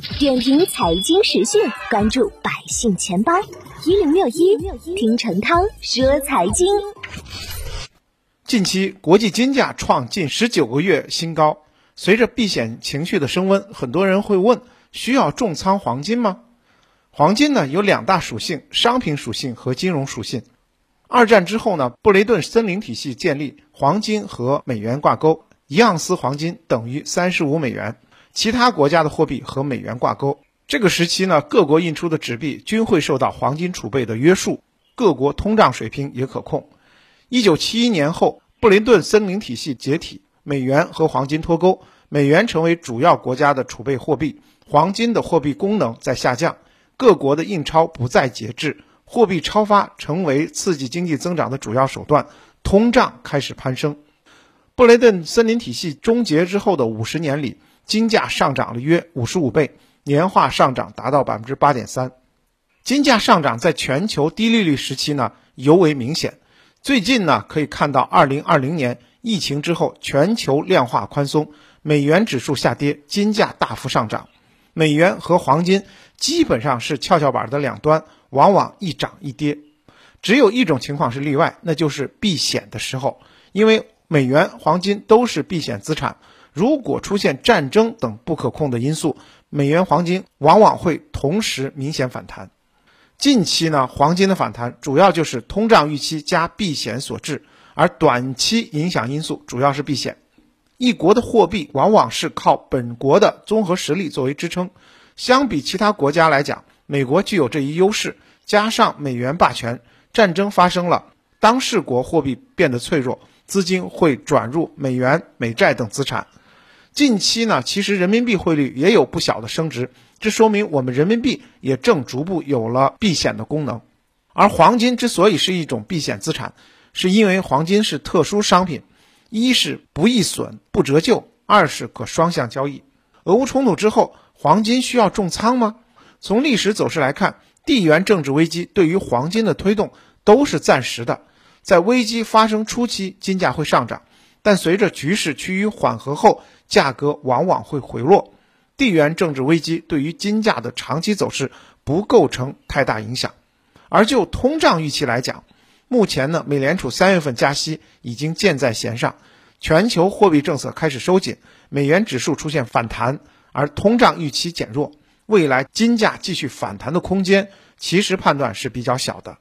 点评财经时讯，关注百姓钱包一零六一，听陈涛说财经。近期国际金价创近十九个月新高，随着避险情绪的升温，很多人会问：需要重仓黄金吗？黄金呢有两大属性：商品属性和金融属性。二战之后呢，布雷顿森林体系建立，黄金和美元挂钩，一盎司黄金等于三十五美元。其他国家的货币和美元挂钩。这个时期呢，各国印出的纸币均会受到黄金储备的约束，各国通胀水平也可控。一九七一年后，布雷顿森林体系解体，美元和黄金脱钩，美元成为主要国家的储备货币，黄金的货币功能在下降，各国的印钞不再节制，货币超发成为刺激经济增长的主要手段，通胀开始攀升。布雷顿森林体系终结之后的五十年里。金价上涨了约五十五倍，年化上涨达到百分之八点三。金价上涨在全球低利率时期呢尤为明显。最近呢可以看到，二零二零年疫情之后，全球量化宽松，美元指数下跌，金价大幅上涨。美元和黄金基本上是跷跷板的两端，往往一涨一跌。只有一种情况是例外，那就是避险的时候，因为美元、黄金都是避险资产。如果出现战争等不可控的因素，美元、黄金往往会同时明显反弹。近期呢，黄金的反弹主要就是通胀预期加避险所致，而短期影响因素主要是避险。一国的货币往往是靠本国的综合实力作为支撑，相比其他国家来讲，美国具有这一优势。加上美元霸权，战争发生了，当事国货币变得脆弱，资金会转入美元、美债等资产。近期呢，其实人民币汇率也有不小的升值，这说明我们人民币也正逐步有了避险的功能。而黄金之所以是一种避险资产，是因为黄金是特殊商品，一是不易损、不折旧，二是可双向交易。俄乌冲突之后，黄金需要重仓吗？从历史走势来看，地缘政治危机对于黄金的推动都是暂时的，在危机发生初期，金价会上涨。但随着局势趋于缓和后，价格往往会回落。地缘政治危机对于金价的长期走势不构成太大影响。而就通胀预期来讲，目前呢，美联储三月份加息已经箭在弦上，全球货币政策开始收紧，美元指数出现反弹，而通胀预期减弱，未来金价继续反弹的空间，其实判断是比较小的。